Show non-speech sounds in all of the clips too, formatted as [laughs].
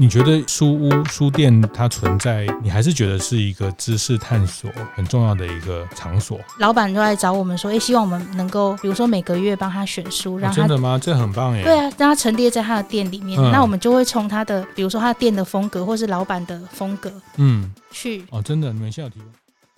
你觉得书屋、书店它存在，你还是觉得是一个知识探索很重要的一个场所？老板都来找我们说，哎，希望我们能够，比如说每个月帮他选书，让他、哦、真的吗？这很棒耶！对啊，让他陈列在他的店里面，嗯、那我们就会从他的，比如说他的店的风格，或是老板的风格，嗯，去哦，真的，你们现在有提问？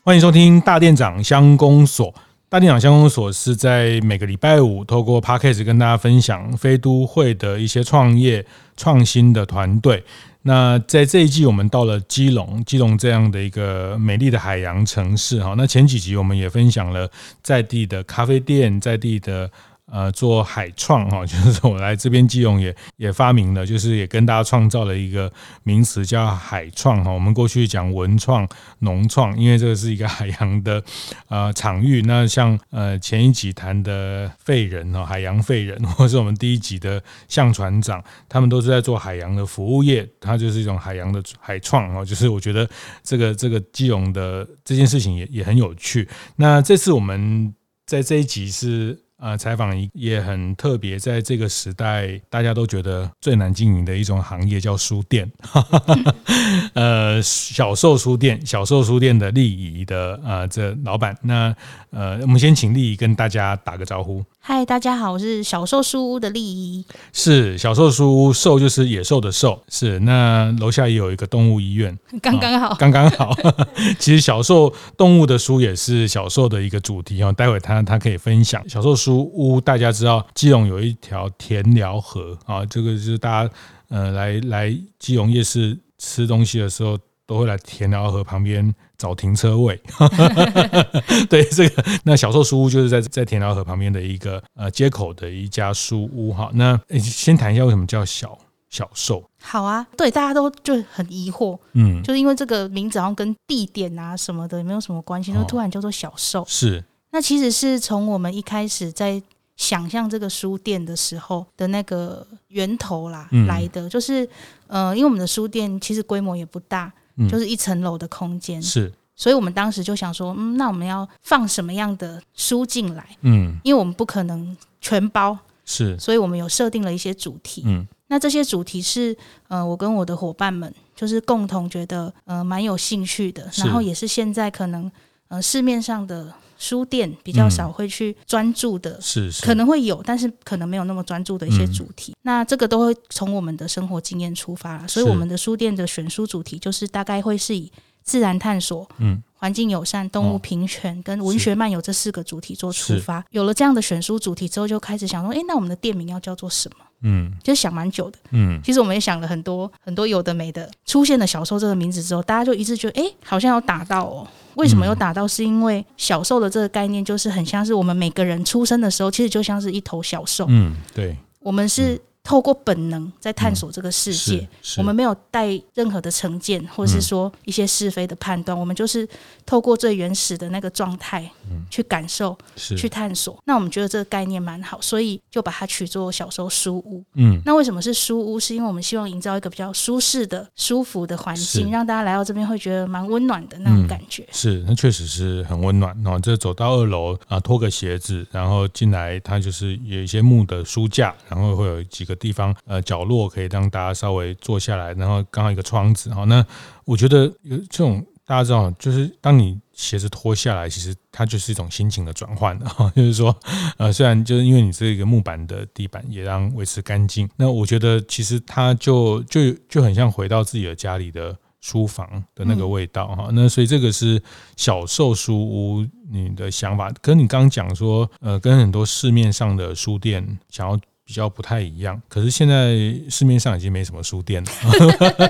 欢迎收听大店长乡公所。大地长相公所是在每个礼拜五透过 Podcast 跟大家分享飞都会的一些创业创新的团队。那在这一季，我们到了基隆，基隆这样的一个美丽的海洋城市哈。那前几集我们也分享了在地的咖啡店，在地的。呃，做海创哈，[laughs] 就是我来这边基隆也也发明了，就是也跟大家创造了一个名词叫海创哈。我们过去讲文创、农创，因为这个是一个海洋的呃场域。那像呃前一集谈的废人哈，海洋废人，[laughs] 或是我们第一集的向船长，他们都是在做海洋的服务业，它就是一种海洋的海创哈。就是我觉得这个这个基隆的这件事情也也很有趣。那这次我们在这一集是。呃，采访一也很特别，在这个时代，大家都觉得最难经营的一种行业叫书店。[laughs] 呃，小售书店，小售书店的丽仪的呃这老板，那呃，我们先请丽仪跟大家打个招呼。嗨，大家好，我是小兽书屋的丽仪。是小兽书屋，兽就是野兽的兽。是那楼下也有一个动物医院，[laughs] 刚刚好，刚刚好。[laughs] 其实小兽动物的书也是小兽的一个主题哦。待会他他可以分享。小兽书屋，大家知道基隆有一条田寮河啊，这个就是大家呃来来基隆夜市吃东西的时候，都会来田寮河旁边找停车位。[laughs] 对，这个那小寿书屋就是在在田寮河旁边的一个呃街口的一家书屋哈。那先谈一下为什么叫小小寿？好啊，对，大家都就很疑惑，嗯，就是因为这个名字好像跟地点啊什么的也没有什么关系，就突然叫做小寿。是，那其实是从我们一开始在想象这个书店的时候的那个源头啦来的，就是呃，因为我们的书店其实规模也不大。就是一层楼的空间，是，所以我们当时就想说，嗯，那我们要放什么样的书进来？嗯，因为我们不可能全包，是，所以我们有设定了一些主题，嗯，那这些主题是，呃，我跟我的伙伴们就是共同觉得，呃，蛮有兴趣的，然后也是现在可能，呃，市面上的。书店比较少会去专注的，是是。可能会有，但是可能没有那么专注的一些主题。那这个都会从我们的生活经验出发，所以我们的书店的选书主题就是大概会是以自然探索、嗯，环境友善、动物平权跟文学漫游这四个主题做出发。有了这样的选书主题之后，就开始想说，诶，那我们的店名要叫做什么？嗯，就想蛮久的。嗯，其实我们也想了很多很多有的没的。出现了小兽这个名字之后，大家就一致觉得，诶，好像有打到哦。为什么有打到？是因为小兽的这个概念，就是很像是我们每个人出生的时候，其实就像是一头小兽。嗯，对，我们是。透过本能在探索这个世界，嗯、我们没有带任何的成见，或是说一些是非的判断，嗯、我们就是透过最原始的那个状态去感受、嗯、去探索。那我们觉得这个概念蛮好，所以就把它取作小时候书屋。嗯，那为什么是书屋？是因为我们希望营造一个比较舒适的、舒服的环境，让大家来到这边会觉得蛮温暖的那种感觉。嗯、是，那确实是很温暖。然后这走到二楼啊，脱个鞋子，然后进来，它就是有一些木的书架，然后会有几个。地方呃角落可以让大家稍微坐下来，然后刚好一个窗子哈。那我觉得有这种大家知道，就是当你鞋子脱下来，其实它就是一种心情的转换哈。就是说呃，虽然就是因为你这个木板的地板也让维持干净，那我觉得其实它就就就很像回到自己的家里的书房的那个味道哈。那所以这个是小售书屋你的想法，跟你刚刚讲说呃，跟很多市面上的书店想要。比较不太一样，可是现在市面上已经没什么书店了，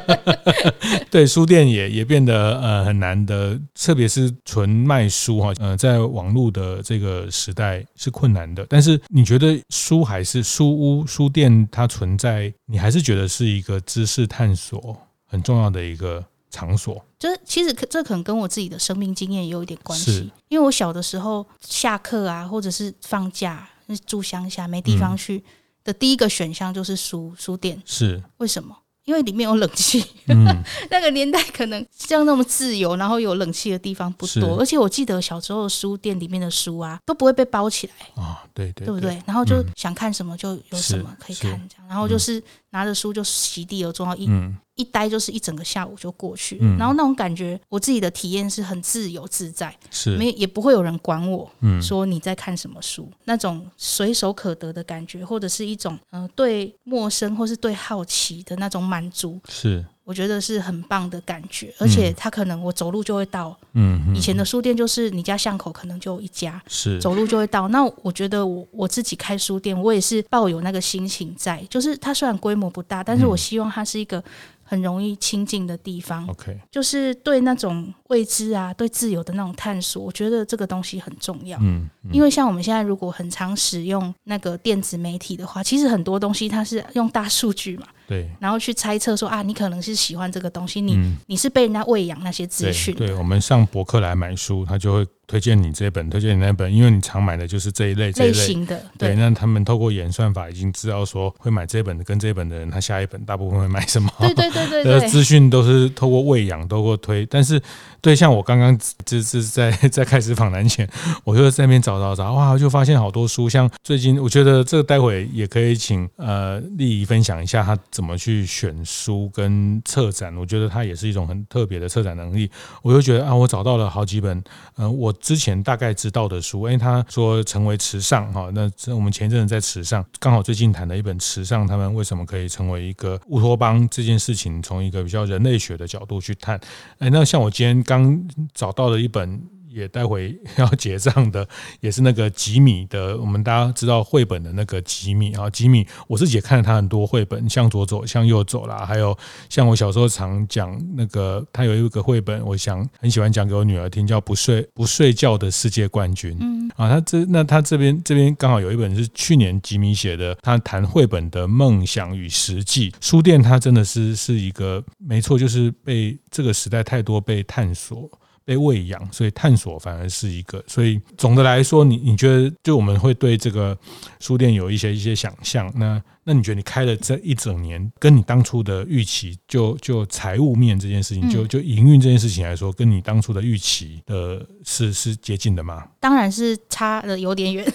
[laughs] 对，书店也也变得呃很难的，特别是纯卖书哈，呃，在网络的这个时代是困难的。但是你觉得书还是书屋书店它存在，你还是觉得是一个知识探索很重要的一个场所？就是其实这可能跟我自己的生命经验也有一点关系，因为我小的时候下课啊，或者是放假住乡下没地方去。的第一个选项就是书书店，是。为什么？因为里面有冷气，嗯、[laughs] 那个年代可能像那么自由，然后有冷气的地方不多。而且我记得小时候书店里面的书啊都不会被包起来啊、哦，对对，对不对？然后就想看什么就有什么可以看，这样。然后就是拿着书就席地而坐，嗯、一待就是一整个下午就过去。嗯、然后那种感觉，我自己的体验是很自由自在，是没也不会有人管我，说你在看什么书，嗯、那种随手可得的感觉，或者是一种呃对陌生或是对好奇的那种。满足是，我觉得是很棒的感觉，而且它可能我走路就会到。嗯，以前的书店就是你家巷口可能就一家，是走路就会到。那我觉得我我自己开书店，我也是抱有那个心情在，就是它虽然规模不大，但是我希望它是一个。很容易亲近的地方，OK，就是对那种未知啊，对自由的那种探索，我觉得这个东西很重要。嗯，嗯，因为像我们现在如果很常使用那个电子媒体的话，其实很多东西它是用大数据嘛，对，然后去猜测说啊，你可能是喜欢这个东西，你、嗯、你是被人家喂养那些资讯。对，我们上博客来买书，他就会。推荐你这本，推荐你那本，因为你常买的就是这一类这一类，类型的。对，对，那他们透过演算法已经知道说，会买这本的跟这本的人，他下一本大部分会买什么？对对对对，对，[laughs] 资讯都是透过喂养，透过推。但是，对，像我刚刚 [laughs] 就是在 [laughs] 在开始访谈前，我就在那边找找找，哇，就发现好多书。像最近，我觉得这个待会也可以请呃丽仪分享一下，她怎么去选书跟策展。我觉得他也是一种很特别的策展能力。我就觉得啊，我找到了好几本，嗯、呃，我。之前大概知道的书，因为他说成为池上哈，那我们前一阵子在池上，刚好最近谈了一本池上，他们为什么可以成为一个乌托邦这件事情，从一个比较人类学的角度去谈。哎，那像我今天刚找到的一本。也待会 [laughs] 要结账的，也是那个吉米的。我们大家知道绘本的那个吉米啊，吉米，我自己也看了他很多绘本，向左走，向右走啦，还有像我小时候常讲那个，他有一个绘本，我想很喜欢讲给我女儿听，叫不睡不睡觉的世界冠军。嗯，啊，他这那他这边这边刚好有一本是去年吉米写的，他谈绘本的梦想与实际。书店它真的是是一个没错，就是被这个时代太多被探索。被喂养，所以探索反而是一个。所以总的来说，你你觉得，就我们会对这个书店有一些一些想象。那那你觉得你开了这一整年，跟你当初的预期，就就财务面这件事情，就就营运这件事情来说，跟你当初的预期的是是接近的吗？当然是差的有点远，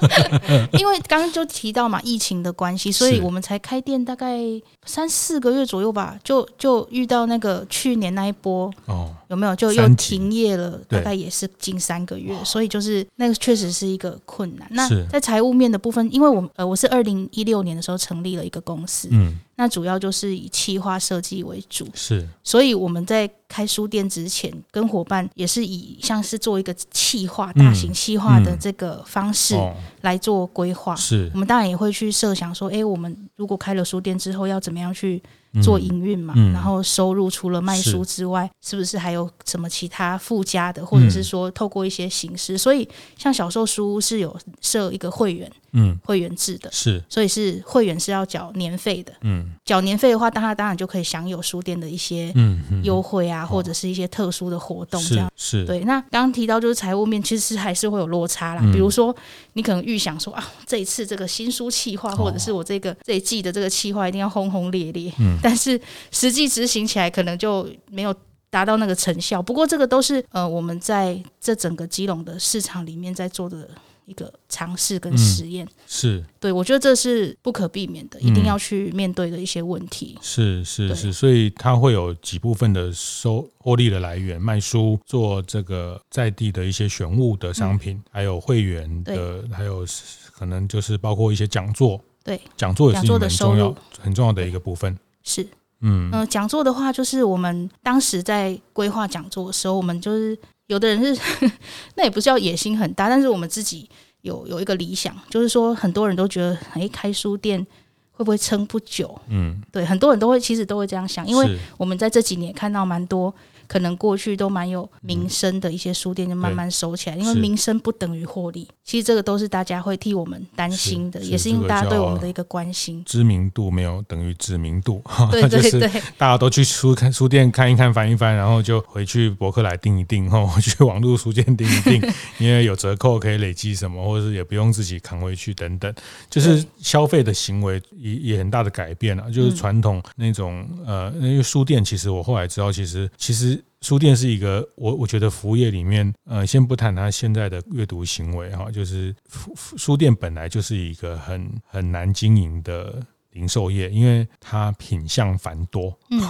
[laughs] 因为刚刚就提到嘛，疫情的关系，所以我们才开店大概三四个月左右吧，就就遇到那个去年那一波哦，有没有？就又停业了，大概也是近三个月，所以就是那个确实是一个困难。那在财务面的部分，因为我呃我是二零一六年。的时候成立了一个公司，那主要就是以企划设计为主，是，所以我们在开书店之前，跟伙伴也是以像是做一个企划、大型企划的这个方式来做规划，是，我们当然也会去设想说，哎，我们如果开了书店之后，要怎么样去做营运嘛，然后收入除了卖书之外，是不是还有什么其他附加的，或者是说透过一些形式？所以像小售书屋是有设一个会员，嗯，会员制的，是，所以是会员是要缴年费的，嗯，缴年费的话，当然当然就可以享有书店的一些嗯优惠啊，或者是一些特殊的活动，这样是。对，那刚刚提到就是财务面，其实还是会有落差啦。比如说，你可能预想说啊，这一次这个新书企划，或者是我这个这一季的这个企划一定要轰轰烈烈，嗯。但是实际执行起来可能就没有达到那个成效。不过这个都是呃我们在这整个基隆的市场里面在做的一个尝试跟实验。嗯、是对，我觉得这是不可避免的，一定要去面对的一些问题。是是是，所以它会有几部分的收获利的来源：卖书、做这个在地的一些选物的商品，嗯、还有会员的，还有可能就是包括一些讲座。对，讲座也是一个很重要很重要的一个部分。是，嗯嗯，讲、呃、座的话，就是我们当时在规划讲座的时候，我们就是有的人是，[laughs] 那也不是叫野心很大，但是我们自己有有一个理想，就是说很多人都觉得，哎，开书店会不会撑不久？嗯，对，很多人都会其实都会这样想，因为我们在这几年看到蛮多可能过去都蛮有名声的一些书店，就慢慢收起来，因为名声不等于获利。其实这个都是大家会替我们担心的，也是因为大家对我们的一个关心。知名度没有等于知名度，[laughs] 对对对，大家都去书看书店看一看翻一翻，然后就回去博客来订一订，然后 [laughs] 去网络书店订一订，[laughs] 因为有折扣可以累积什么，或者是也不用自己扛回去等等，就是消费的行为也也很大的改变了，就是传统那种呃，因为书店其实我后来知道，其实其实书店是一个我我觉得服务业里面，呃，先不谈它现在的阅读行为哈，就是书店本来就是一个很很难经营的。零售业，因为它品相繁多，嗯，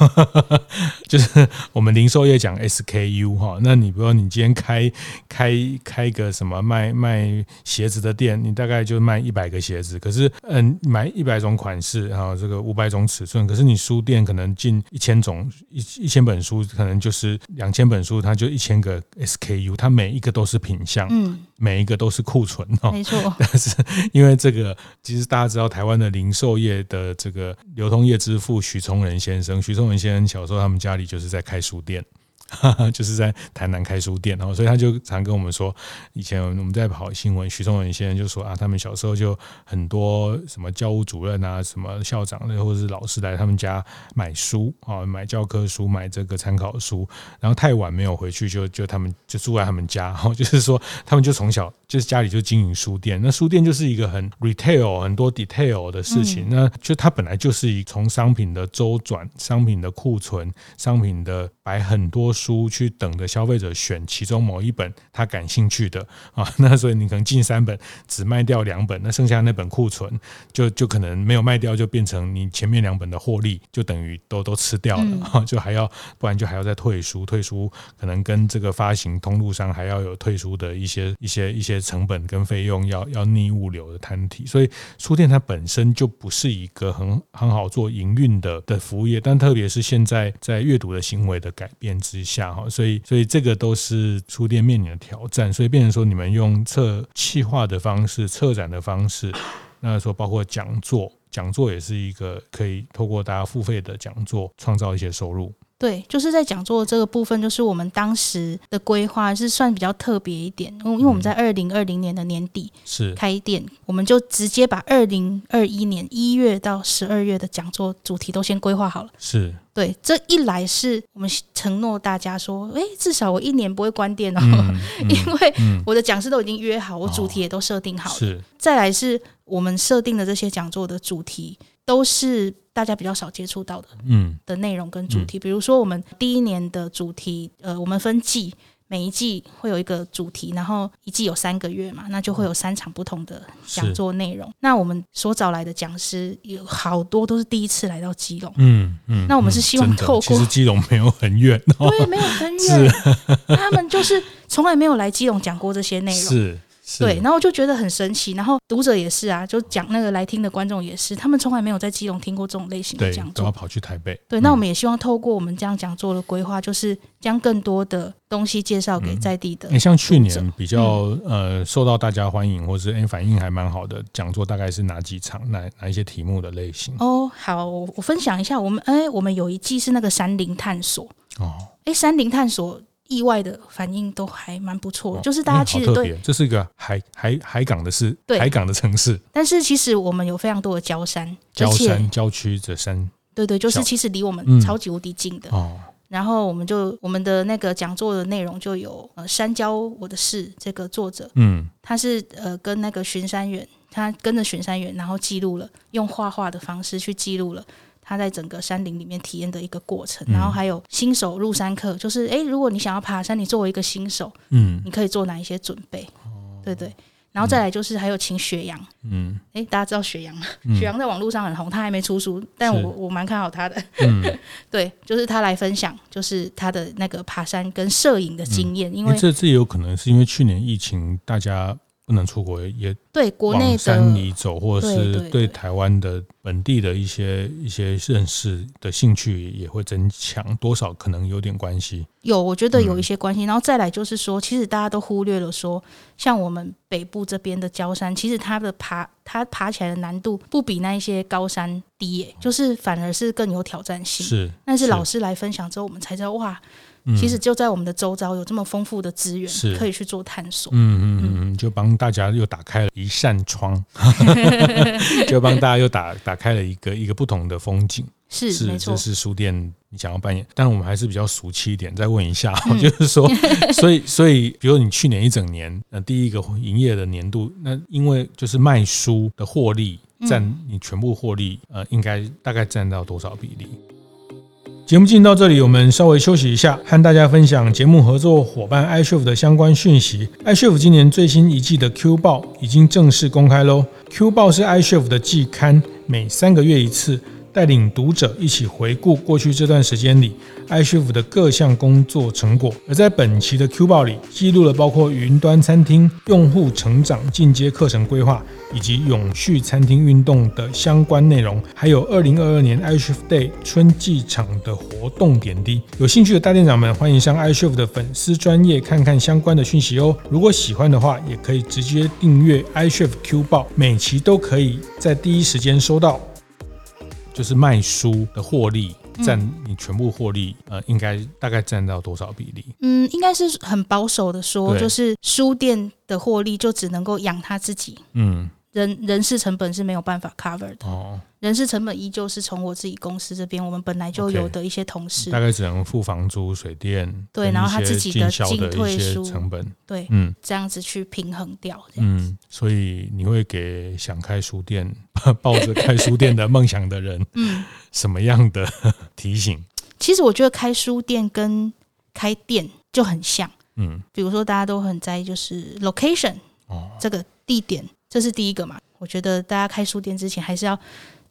[laughs] 就是我们零售业讲 SKU 哈，那你比如说你今天开开开个什么卖卖鞋子的店，你大概就卖一百个鞋子，可是嗯，买一百种款式，然后这个五百种尺寸，可是你书店可能进一千种一一千本书，可能就是两千本书，它就一千个 SKU，它每一个都是品相，嗯，每一个都是库存哦，没错，[laughs] 但是因为这个，其实大家知道台湾的零售业的这个流通业之父许崇仁先生，许崇仁先生小时候他们家里就是在开书店。[laughs] 就是在台南开书店，然后所以他就常跟我们说，以前我们在跑新闻，徐宗文先生就说啊，他们小时候就很多什么教务主任啊，什么校长或者是老师来他们家买书啊，买教科书，买这个参考书，然后太晚没有回去，就就他们就住在他们家，然 [laughs] 后就是说他们就从小就是家里就经营书店，那书店就是一个很 retail 很多 detail 的事情，那就它本来就是以从商品的周转、商品的库存、商品的摆很多。书去等着消费者选其中某一本他感兴趣的啊，[laughs] 那所以你可能进三本只卖掉两本，那剩下那本库存就就可能没有卖掉，就变成你前面两本的获利就等于都都吃掉了，就还要不然就还要再退书，退书可能跟这个发行通路上还要有退书的一些一些一些成本跟费用要要逆物流的摊体，所以书店它本身就不是一个很很好做营运的的服务业，但特别是现在在阅读的行为的改变之下。哈，所以所以这个都是书店面临的挑战，所以变成说你们用测企划的方式、策展的方式，那说包括讲座，讲座也是一个可以透过大家付费的讲座，创造一些收入。对，就是在讲座这个部分，就是我们当时的规划是算比较特别一点，因为我们在二零二零年的年底是开店，嗯、我们就直接把二零二一年一月到十二月的讲座主题都先规划好了。是，对，这一来是我们承诺大家说，哎，至少我一年不会关店哦，[laughs] 嗯嗯、因为我的讲师都已经约好，我主题也都设定好了。哦、是，再来是我们设定的这些讲座的主题都是。大家比较少接触到的，嗯，的内容跟主题，比如说我们第一年的主题，呃，我们分季，每一季会有一个主题，然后一季有三个月嘛，那就会有三场不同的讲座内容。那我们所找来的讲师有好多都是第一次来到基隆，嗯嗯，那我们是希望透过，其实基隆没有很远，对，没有很远，[laughs] 他们就是从来没有来基隆讲过这些内容，是。对，然后我就觉得很神奇，然后读者也是啊，就讲那个来听的观众也是，他们从来没有在基隆听过这种类型的讲座，都要跑去台北。对，那我们也希望透过我们这样讲座的规划，就是将更多的东西介绍给在地的。你、嗯、像去年比较呃受到大家欢迎，或是哎反应还蛮好的讲座，大概是哪几场？哪哪一些题目的类型？哦，好，我分享一下，我们哎，我们有一季是那个山林探索哦，哎，山林探索。意外的反应都还蛮不错，就是大家其实对，这是一个海海海港的市，海港的城市。但是其实我们有非常多的郊山，郊山郊区的山，对对，就是其实离我们超级无敌近的。哦，然后我们就我们的那个讲座的内容就有呃山郊我的事这个作者，嗯，他是呃跟那个巡山员，他跟着巡山员，然后记录了用画画的方式去记录了。他在整个山林里面体验的一个过程，然后还有新手入山课，就是诶，如果你想要爬山，你作为一个新手，嗯，你可以做哪一些准备？对对，然后再来就是还有请雪阳，嗯，诶，大家知道雪阳吗？雪阳在网络上很红，他还没出书，但我我蛮看好他的，[laughs] 对，就是他来分享，就是他的那个爬山跟摄影的经验，因为这这也有可能是因为去年疫情，大家。不能出国，也对国内的山里走，或者是对台湾的本地的一些一些认识的兴趣也会增强，多少可能有点关系。有，我觉得有一些关系。然后再来就是说，其实大家都忽略了说，像我们北部这边的焦山，其实它的爬，它爬起来的难度不比那一些高山低，欸，就是反而是更有挑战性。是，但是老师来分享之后，我们才知道哇。嗯、其实就在我们的周遭有这么丰富的资源，是可以去做探索。嗯嗯嗯，就帮大家又打开了一扇窗，[laughs] 就帮大家又打打开了一个一个不同的风景。是，是没错，这是书店你想要扮演，但我们还是比较俗气一点，再问一下，嗯、[laughs] 就是说，所以所以，比如你去年一整年，那第一个营业的年度，那因为就是卖书的获利占你全部获利，呃，应该大概占到多少比例？节目进到这里，我们稍微休息一下，和大家分享节目合作伙伴 iCHEF 的相关讯息。iCHEF 今年最新一季的 Q 报已经正式公开喽。Q 报是 iCHEF 的季刊，每三个月一次。带领读者一起回顾过去这段时间里 iCHEF 的各项工作成果，而在本期的 Q 报里，记录了包括云端餐厅、用户成长进阶课程规划以及永续餐厅运动的相关内容，还有二零二二年 iCHEF Day 春季场的活动点滴。有兴趣的大店长们，欢迎上 iCHEF 的粉丝专业看看相关的讯息哦。如果喜欢的话，也可以直接订阅 iCHEF Q 报，每期都可以在第一时间收到。就是卖书的获利占你全部获利，呃，应该大概占到多少比例？嗯，应该是很保守的说，就是书店的获利就只能够养他自己。嗯。人人事成本是没有办法 cover 的，哦，人事成本依旧是从我自己公司这边，我们本来就有的一些同事，大概只能付房租、水电，对，然后他自己的进退书成本，对，嗯，这样子去平衡掉，嗯，所以你会给想开书店、[laughs] 抱着开书店的梦想的人，[laughs] 嗯，什么样的 [laughs] 提醒？其实我觉得开书店跟开店就很像，嗯，比如说大家都很在意就是 location，哦，这个地点。这是第一个嘛？我觉得大家开书店之前还是要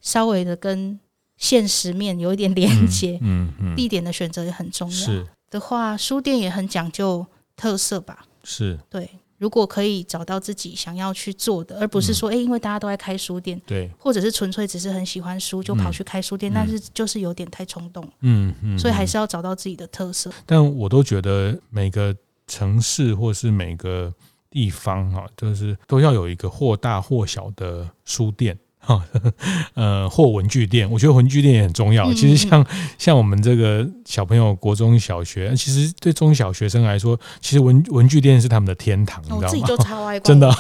稍微的跟现实面有一点连接。嗯嗯，地点的选择也很重要。是的话，书店也很讲究特色吧？是对。如果可以找到自己想要去做的，而不是说，哎，因为大家都在开书店，对，或者是纯粹只是很喜欢书就跑去开书店，但是就是有点太冲动。嗯嗯，所以还是要找到自己的特色。但我都觉得每个城市或是每个。地方哈，就是都要有一个或大或小的书店。哈，[laughs] 呃，或文具店，我觉得文具店也很重要。其实像像我们这个小朋友，国中小学，其实对中小学生来说，其实文文具店是他们的天堂，你知道吗？自己就超爱真的，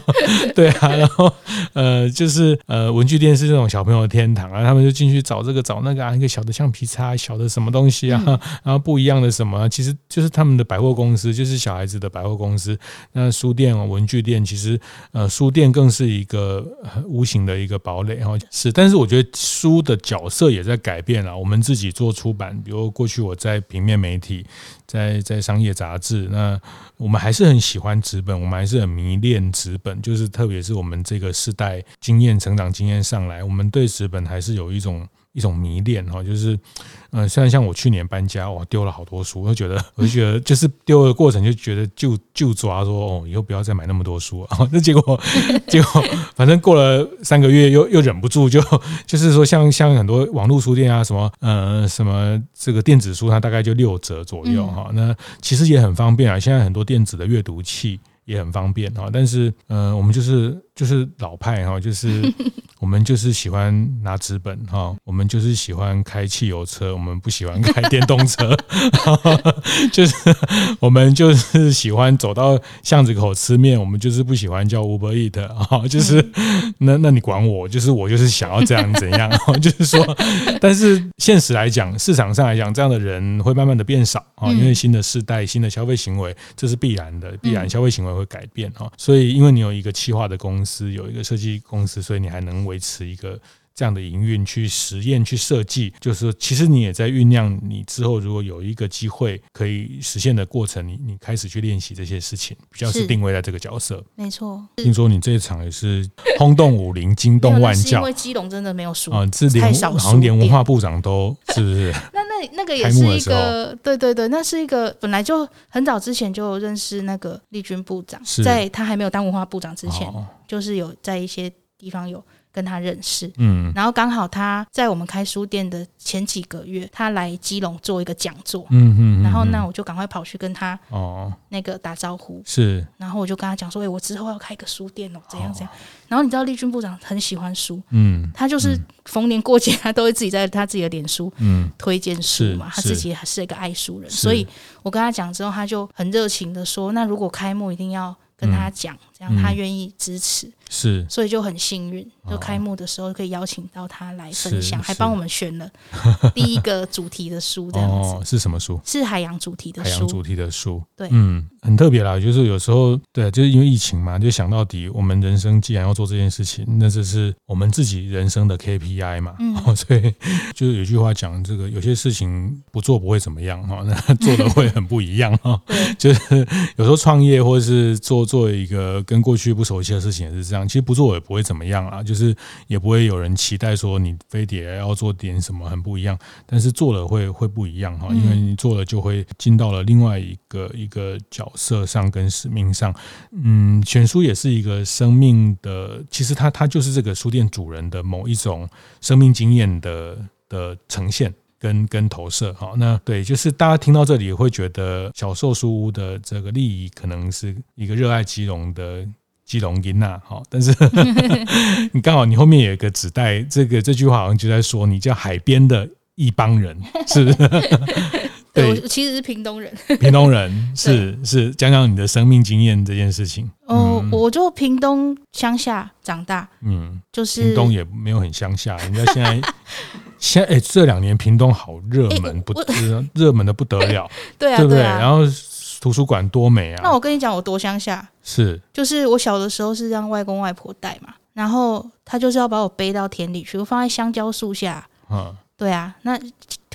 [laughs] 对啊。然后呃，就是呃，文具店是这种小朋友的天堂啊，他们就进去找这个找那个啊，一个小的橡皮擦，小的什么东西啊，然后不一样的什么，其实就是他们的百货公司，就是小孩子的百货公司。那书店啊，文具店，其实呃，书店更是一个无形的一个。一个堡垒然后是，但是我觉得书的角色也在改变了。我们自己做出版，比如过去我在平面媒体，在在商业杂志，那我们还是很喜欢纸本，我们还是很迷恋纸本。就是特别是我们这个世代经验成长经验上来，我们对纸本还是有一种一种迷恋哈，就是。嗯，虽然像我去年搬家，我丢了好多书，我就觉得，[laughs] 我就觉得，就是丢的过程就觉得就就抓说，哦，以后不要再买那么多书啊。[laughs] 那结果，[laughs] 结果，反正过了三个月又，又又忍不住就，就就是说像，像像很多网络书店啊，什么，呃，什么这个电子书，它大概就六折左右哈。那其实也很方便啊，现在很多电子的阅读器也很方便哈。但是，呃，我们就是就是老派哈，就是。[laughs] 我们就是喜欢拿纸本哈，我们就是喜欢开汽油车，我们不喜欢开电动车，[laughs] 就是我们就是喜欢走到巷子口吃面，我们就是不喜欢叫 Uber Eat 啊，就是那那你管我，就是我就是想要这样怎样，[laughs] 就是说，但是现实来讲，市场上来讲，这样的人会慢慢的变少啊，因为新的世代、新的消费行为，这是必然的，必然消费行为会改变啊，所以因为你有一个企划的公司，是有一个设计公司，所以你还能。维持一个这样的营运，去实验、去设计，就是说其实你也在酝酿。你之后如果有一个机会可以实现的过程，你你开始去练习这些事情，比较是定位在这个角色。没错。听说你这一场也是轰动武林、惊动万教，因为基隆真的没有输啊，这连好像连文化部长都是 [laughs] 不是？那那那个也是一个，对对对，那是一个本来就很早之前就认识那个丽君部长，在他还没有当文化部长之前，就是有在一些地方有。跟他认识，嗯，然后刚好他在我们开书店的前几个月，他来基隆做一个讲座，嗯嗯，然后那我就赶快跑去跟他哦。那个打招呼，是，然后我就跟他讲说，哎，我之后要开个书店哦，怎样怎样，然后你知道立君部长很喜欢书，嗯，他就是逢年过节 [laughs] 他都会自己在他自己的脸书嗯。推荐书嘛，他自己还是一个爱书人，所以我跟他讲之后，他就很热情的说，那如果开幕一定要跟他讲，这样他愿意支持。是，所以就很幸运，就开幕的时候可以邀请到他来分享，哦、还帮我们选了 [laughs] 第一个主题的书，这样子。哦，是什么书？是海洋主题的书。海洋主题的书，对，嗯，很特别啦。就是有时候，对，就是因为疫情嘛，就想到底，我们人生既然要做这件事情，那这是我们自己人生的 KPI 嘛。嗯，所以就是有句话讲，这个有些事情不做不会怎么样哈，那做的会很不一样哈。[laughs] 对，就是有时候创业或者是做做一个跟过去不熟悉的事情也是这样。其实不做也不会怎么样啊，就是也不会有人期待说你非得要做点什么很不一样，但是做了会会不一样哈，因为你做了就会进到了另外一个一个角色上跟使命上。嗯，选书也是一个生命的，其实它它就是这个书店主人的某一种生命经验的的呈现跟跟投射哈。那对，就是大家听到这里会觉得小寿书屋的这个利益可能是一个热爱基隆的。基隆音呐，好，但是 [laughs] 你刚好你后面有一个指代，这个这句话好像就在说你叫海边的一帮人，是不是？[laughs] 对，我其实是屏东人，屏东人 [laughs] 是是，讲讲你的生命经验这件事情。哦，我就屏东乡下长大，嗯，就是屏东也没有很乡下，人家现在现在哎，这两年屏东好热门，不热门的不得了，[laughs] 对啊，对不对？然后。图书馆多美啊！那我跟你讲，我多乡下是，就是我小的时候是让外公外婆带嘛，然后他就是要把我背到田里去，我放在香蕉树下。嗯，对啊，那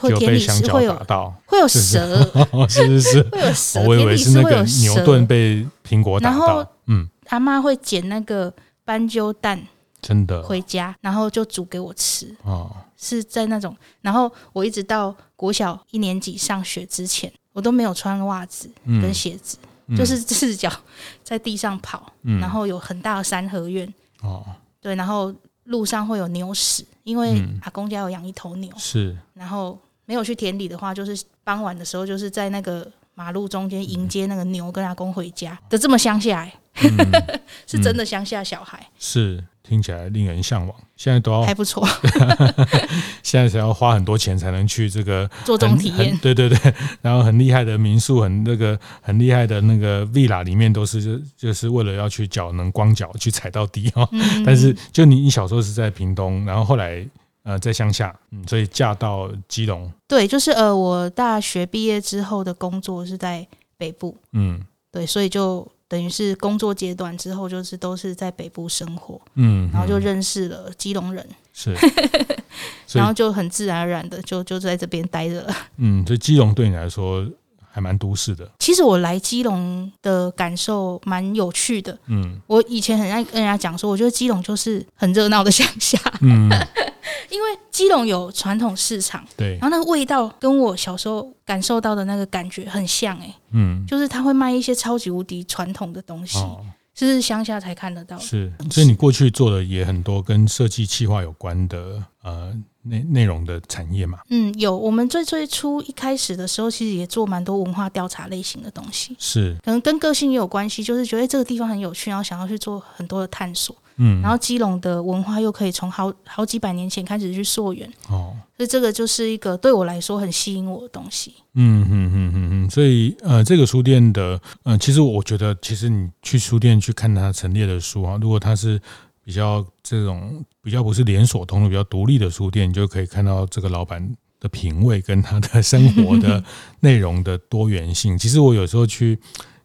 会田里是会有会有蛇，[laughs] 是是是，会有蛇。我以为是那个牛顿被苹果打到。嗯，阿妈会捡那个斑鸠蛋，真的。回家，然后就煮给我吃。哦，是在那种，然后我一直到国小一年级上学之前。我都没有穿袜子跟鞋子，就是赤脚在地上跑，嗯、然后有很大的三合院，哦，对，然后路上会有牛屎，因为阿公家有养一头牛，是，然后没有去田里的话，就是傍晚的时候，就是在那个马路中间迎接那个牛跟阿公回家的这么乡下，欸，嗯、[laughs] 是真的乡下小孩，嗯、是。听起来令人向往，现在都要还不错。[laughs] 现在才要花很多钱才能去这个做这种体验，对对对。[laughs] 然后很厉害的民宿，很那个很厉害的那个 villa 里面都是就就是为了要去脚能光脚去踩到底哦。嗯、但是就你你小时候是在屏东，然后后来呃在乡下，嗯，所以嫁到基隆。对，就是呃我大学毕业之后的工作是在北部，嗯，对，所以就。等于是工作阶段之后，就是都是在北部生活，嗯，然后就认识了基隆人，是，[laughs] 然后就很自然而然的就就在这边待着了。嗯，所以基隆对你来说还蛮都市的。其实我来基隆的感受蛮有趣的，嗯，我以前很爱跟人家讲说，我觉得基隆就是很热闹的乡下，嗯。[laughs] 因为基隆有传统市场，对，然后那个味道跟我小时候感受到的那个感觉很像，哎，嗯，就是他会卖一些超级无敌传统的东西，这是乡下才看得到。是，所以你过去做的也很多跟设计企划有关的呃内内容的产业嘛？嗯，有。我们最最初一开始的时候，其实也做蛮多文化调查类型的东西，是，可能跟个性也有关系，就是觉得这个地方很有趣，然后想要去做很多的探索。嗯，然后基隆的文化又可以从好好几百年前开始去溯源哦，所以这个就是一个对我来说很吸引我的东西。嗯嗯嗯嗯嗯，所以呃，这个书店的呃，其实我觉得，其实你去书店去看它陈列的书啊，如果它是比较这种比较不是连锁通路、比较独立的书店，你就可以看到这个老板的品味跟他的生活的 [laughs] 内容的多元性。其实我有时候去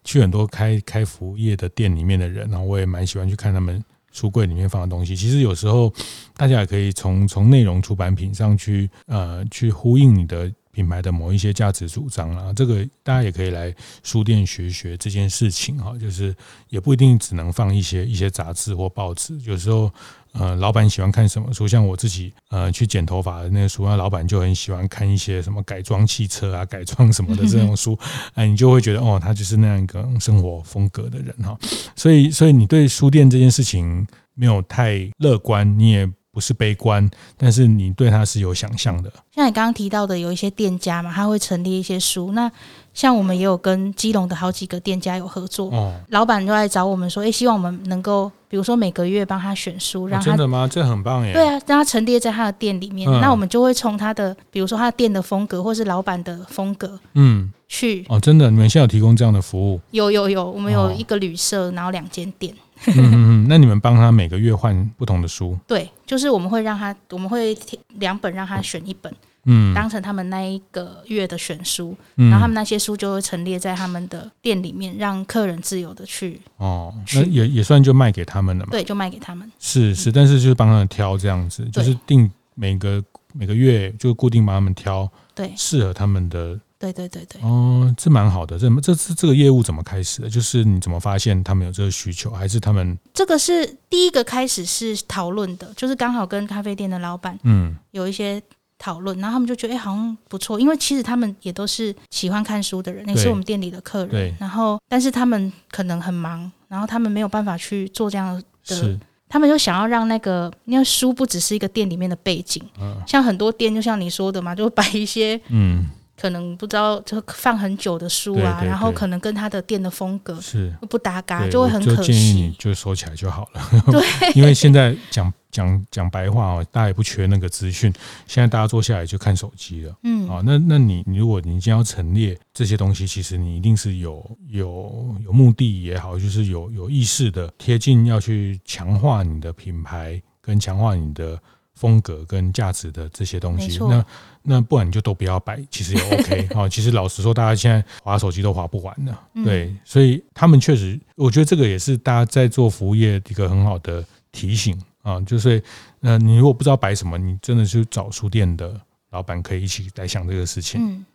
去很多开开服务业的店里面的人，然后我也蛮喜欢去看他们。书柜里面放的东西，其实有时候大家也可以从从内容出版品上去呃去呼应你的品牌的某一些价值主张啊。这个大家也可以来书店学学这件事情哈，就是也不一定只能放一些一些杂志或报纸，有时候。呃，老板喜欢看什么书？像我自己，呃，去剪头发的那个书，那老板就很喜欢看一些什么改装汽车啊、改装什么的这种书，哎，你就会觉得哦，他就是那样一个生活风格的人哈。所以，所以你对书店这件事情没有太乐观，你也不是悲观，但是你对它是有想象的。像你刚刚提到的，有一些店家嘛，他会陈列一些书。那像我们也有跟基隆的好几个店家有合作，哦，老板就来找我们说，哎，希望我们能够，比如说每个月帮他选书，让他、哦、真的吗？这很棒耶！对啊，让他陈列在他的店里面。嗯、那我们就会从他的，比如说他的店的风格，或是老板的风格，嗯，去哦，真的，你们现在有提供这样的服务？有有有，我们有一个旅社，哦、然后两间店。嗯嗯嗯，那你们帮他每个月换不同的书？对，就是我们会让他，我们会两本让他选一本。嗯，当成他们那一个月的选书，嗯、然后他们那些书就会陈列在他们的店里面，让客人自由的去哦，那也也算就卖给他们了嘛。对，就卖给他们。是是，但是就是帮他们挑这样子，就是定每个每个月就固定帮他们挑，对，适合他们的。对对对对。哦，这蛮好的。这这次这个业务怎么开始的？就是你怎么发现他们有这个需求，还是他们？这个是第一个开始是讨论的，就是刚好跟咖啡店的老板嗯有一些。讨论，然后他们就觉得哎，好像不错，因为其实他们也都是喜欢看书的人，也是我们店里的客人。对。然后，但是他们可能很忙，然后他们没有办法去做这样的。是。他们就想要让那个，因为书不只是一个店里面的背景，嗯，像很多店，就像你说的嘛，就摆一些嗯。可能不知道就放很久的书啊，对对对，然后可能跟他的店的风格是不搭嘎，就会很可惜。就建议你就收起来就好了。对，[laughs] 因为现在讲讲讲白话哦，大家也不缺那个资讯。现在大家坐下来就看手机了。嗯，啊，那那你你如果你今天要陈列这些东西，其实你一定是有有有目的也好，就是有有意识的贴近要去强化你的品牌跟强化你的。风格跟价值的这些东西，那那不然你就都不要摆，其实也 [laughs] OK 啊。其实老实说，大家现在划手机都划不完的，对，所以他们确实，我觉得这个也是大家在做服务业一个很好的提醒啊。就是，那你如果不知道摆什么，你真的去找书店的老板可以一起来想这个事情。嗯，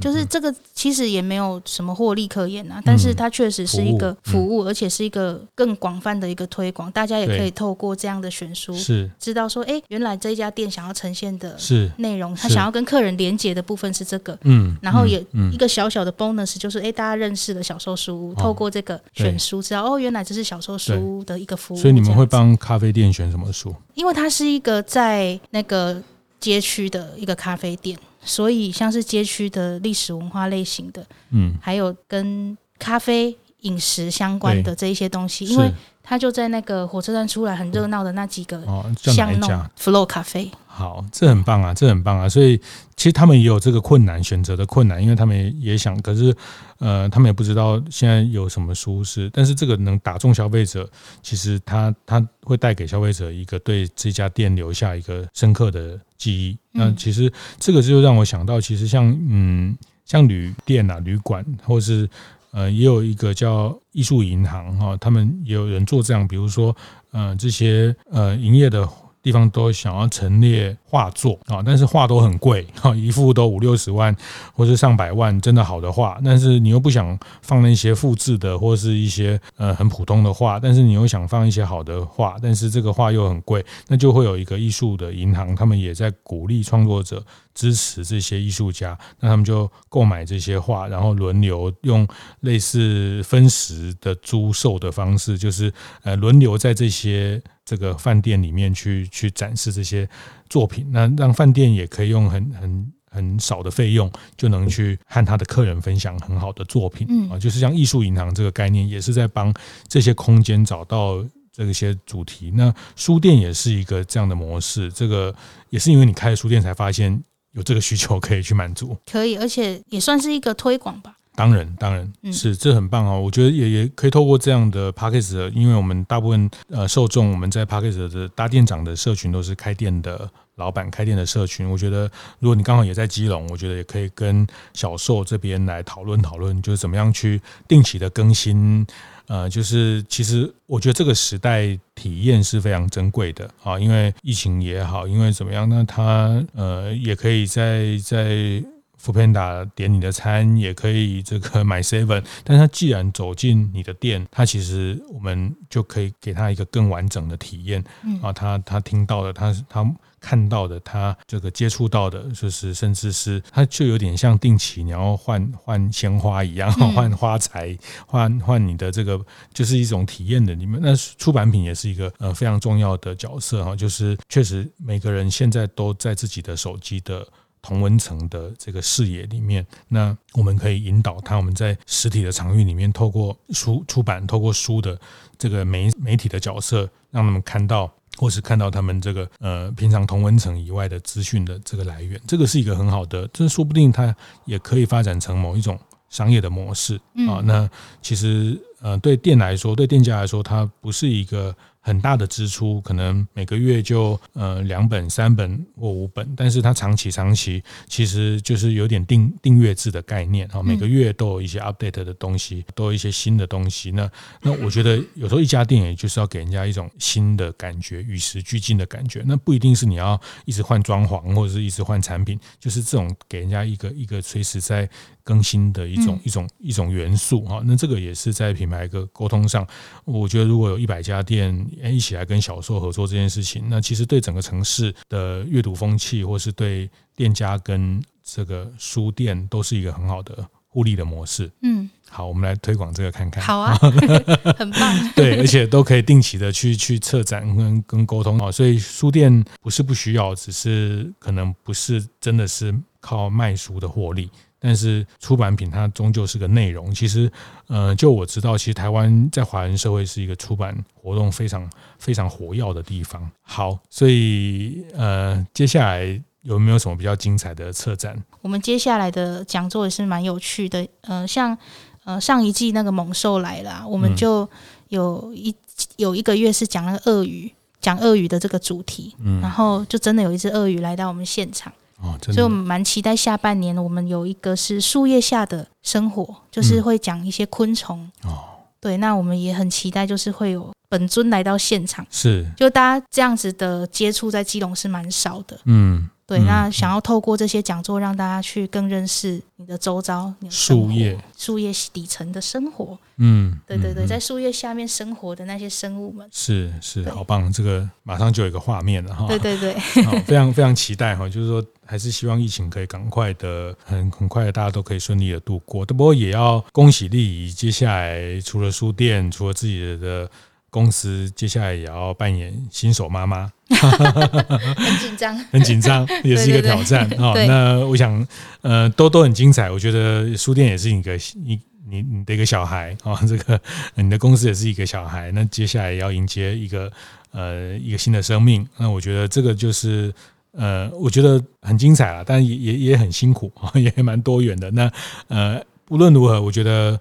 就是这个其实也没有什么获利可言啊，但是它确实是一个服务，而且是一个更广泛的一个推广，大家也可以透过这样的选书，是知道说，哎，原来这一家店想要呈现的是内容，他想要跟客人连接的部分是这个，嗯，然后也一个小小的 bonus 就是，哎，大家认识了小售书屋，透过这个选书，知道哦，原来这是小售书屋的一个服务。所以你们会帮咖啡店选什么书？因为它是一个在那个街区的一个咖啡店。所以，像是街区的历史文化类型的，嗯，还有跟咖啡饮食相关的这一些东西，因为他就在那个火车站出来很热闹的那几个巷弄，Flow 咖啡。好，这很棒啊，这很棒啊！所以其实他们也有这个困难，选择的困难，因为他们也想，可是呃，他们也不知道现在有什么舒适，但是这个能打中消费者，其实他他会带给消费者一个对这家店留下一个深刻的记忆。那其实这个就让我想到，其实像嗯，像旅店啊、旅馆，或是呃，也有一个叫艺术银行哈，他们也有人做这样，比如说呃，这些呃营业的。地方都想要陈列画作啊，但是画都很贵哈，[laughs] 一幅都五六十万或是上百万，真的好的画，但是你又不想放那些复制的或是一些呃很普通的画，但是你又想放一些好的画，但是这个画又很贵，那就会有一个艺术的银行，他们也在鼓励创作者。支持这些艺术家，那他们就购买这些画，然后轮流用类似分时的租售的方式，就是呃轮流在这些这个饭店里面去去展示这些作品，那让饭店也可以用很很很少的费用就能去和他的客人分享很好的作品啊，就是像艺术银行这个概念，也是在帮这些空间找到这些主题。那书店也是一个这样的模式，这个也是因为你开了书店才发现。有这个需求可以去满足，可以，而且也算是一个推广吧。当然，当然是这很棒哦。我觉得也也可以透过这样的 p a c k a g e，因为我们大部分呃受众，我们在 p a c k a g e 的大店长的社群都是开店的老板，开店的社群。我觉得如果你刚好也在基隆，我觉得也可以跟小寿这边来讨论讨论，就是怎么样去定期的更新。呃，就是其实我觉得这个时代体验是非常珍贵的啊，因为疫情也好，因为怎么样，那他呃也可以在在 Foodpanda 点你的餐，也可以这个 [laughs] 买 Seven，但他既然走进你的店，他其实我们就可以给他一个更完整的体验啊，他他听到的，他他看到的，他这个接触到的，就是甚至是他就有点像定期你要换换鲜花一样，换花材，换换你的这个，就是一种体验的。你们那出版品也是一个呃非常重要的角色哈，就是确实每个人现在都在自己的手机的。同文层的这个视野里面，那我们可以引导他，我们在实体的场域里面，透过书出版，透过书的这个媒媒体的角色，让他们看到，或是看到他们这个呃平常同温层以外的资讯的这个来源，这个是一个很好的，这说不定它也可以发展成某一种商业的模式啊。那其实呃对店来说，对店家来说，它不是一个。很大的支出，可能每个月就呃两本、三本或五本，但是它长期、长期其实就是有点订订阅制的概念啊，每个月都有一些 update 的东西，都有一些新的东西。那那我觉得有时候一家店也就是要给人家一种新的感觉，与时俱进的感觉。那不一定是你要一直换装潢或者是一直换产品，就是这种给人家一个一个随时在更新的一种一种一种元素哈。那这个也是在品牌一个沟通上，我觉得如果有一百家店。一起来跟小说合作这件事情，那其实对整个城市的阅读风气，或是对店家跟这个书店，都是一个很好的互利的模式。嗯，好，我们来推广这个看看。好啊，[laughs] 很棒。对，而且都可以定期的去去策展跟跟沟通啊。所以书店不是不需要，只是可能不是真的是靠卖书的获利。但是出版品它终究是个内容，其实，呃，就我知道，其实台湾在华人社会是一个出版活动非常非常活跃的地方。好，所以呃，接下来有没有什么比较精彩的策展？我们接下来的讲座也是蛮有趣的，呃，像呃上一季那个猛兽来了，我们就有一有一个月是讲那个鳄鱼，讲鳄鱼的这个主题，嗯，然后就真的有一只鳄鱼来到我们现场。哦，所以我们蛮期待下半年，我们有一个是树叶下的生活，就是会讲一些昆虫。哦，对，那我们也很期待，就是会有本尊来到现场。是，就大家这样子的接触，在基隆是蛮少的。嗯。对，那想要透过这些讲座，让大家去更认识你的周遭，你的树叶、树叶底层的生活。嗯，对对对，在树叶下面生活的那些生物们，是是，好棒！这个马上就有一个画面了哈。对对对，[laughs] 非常非常期待哈，就是说，还是希望疫情可以赶快的，很很快的，大家都可以顺利的度过。不过也要恭喜立仪，接下来除了书店，除了自己的公司，接下来也要扮演新手妈妈。[laughs] 很紧张，[laughs] 很紧张，也是一个挑战啊。那我想，呃，都都很精彩。我觉得书店也是一个你你你的一个小孩啊，这个你的公司也是一个小孩。那接下来要迎接一个呃一个新的生命。那我觉得这个就是呃，我觉得很精彩了，但也也也很辛苦啊，也蛮多元的。那呃，无论如何，我觉得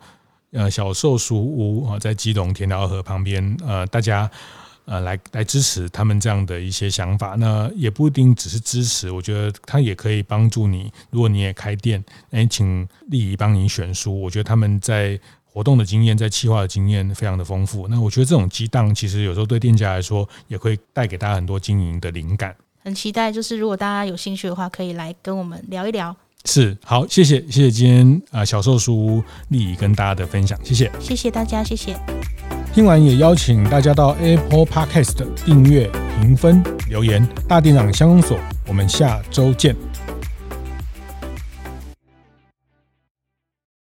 呃，小树书屋啊，在基隆田寮河旁边，呃，大家。呃，来来支持他们这样的一些想法，那也不一定只是支持，我觉得他也可以帮助你。如果你也开店，哎，请立仪帮你选书，我觉得他们在活动的经验，在企划的经验非常的丰富。那我觉得这种激荡，其实有时候对店家来说，也会带给大家很多经营的灵感。很期待，就是如果大家有兴趣的话，可以来跟我们聊一聊。是，好，谢谢，谢谢今天啊，小树书屋立仪跟大家的分享，谢谢，谢谢大家，谢谢。听完也邀请大家到 Apple Podcast 订阅、评分、留言。大店长相公所，我们下周见。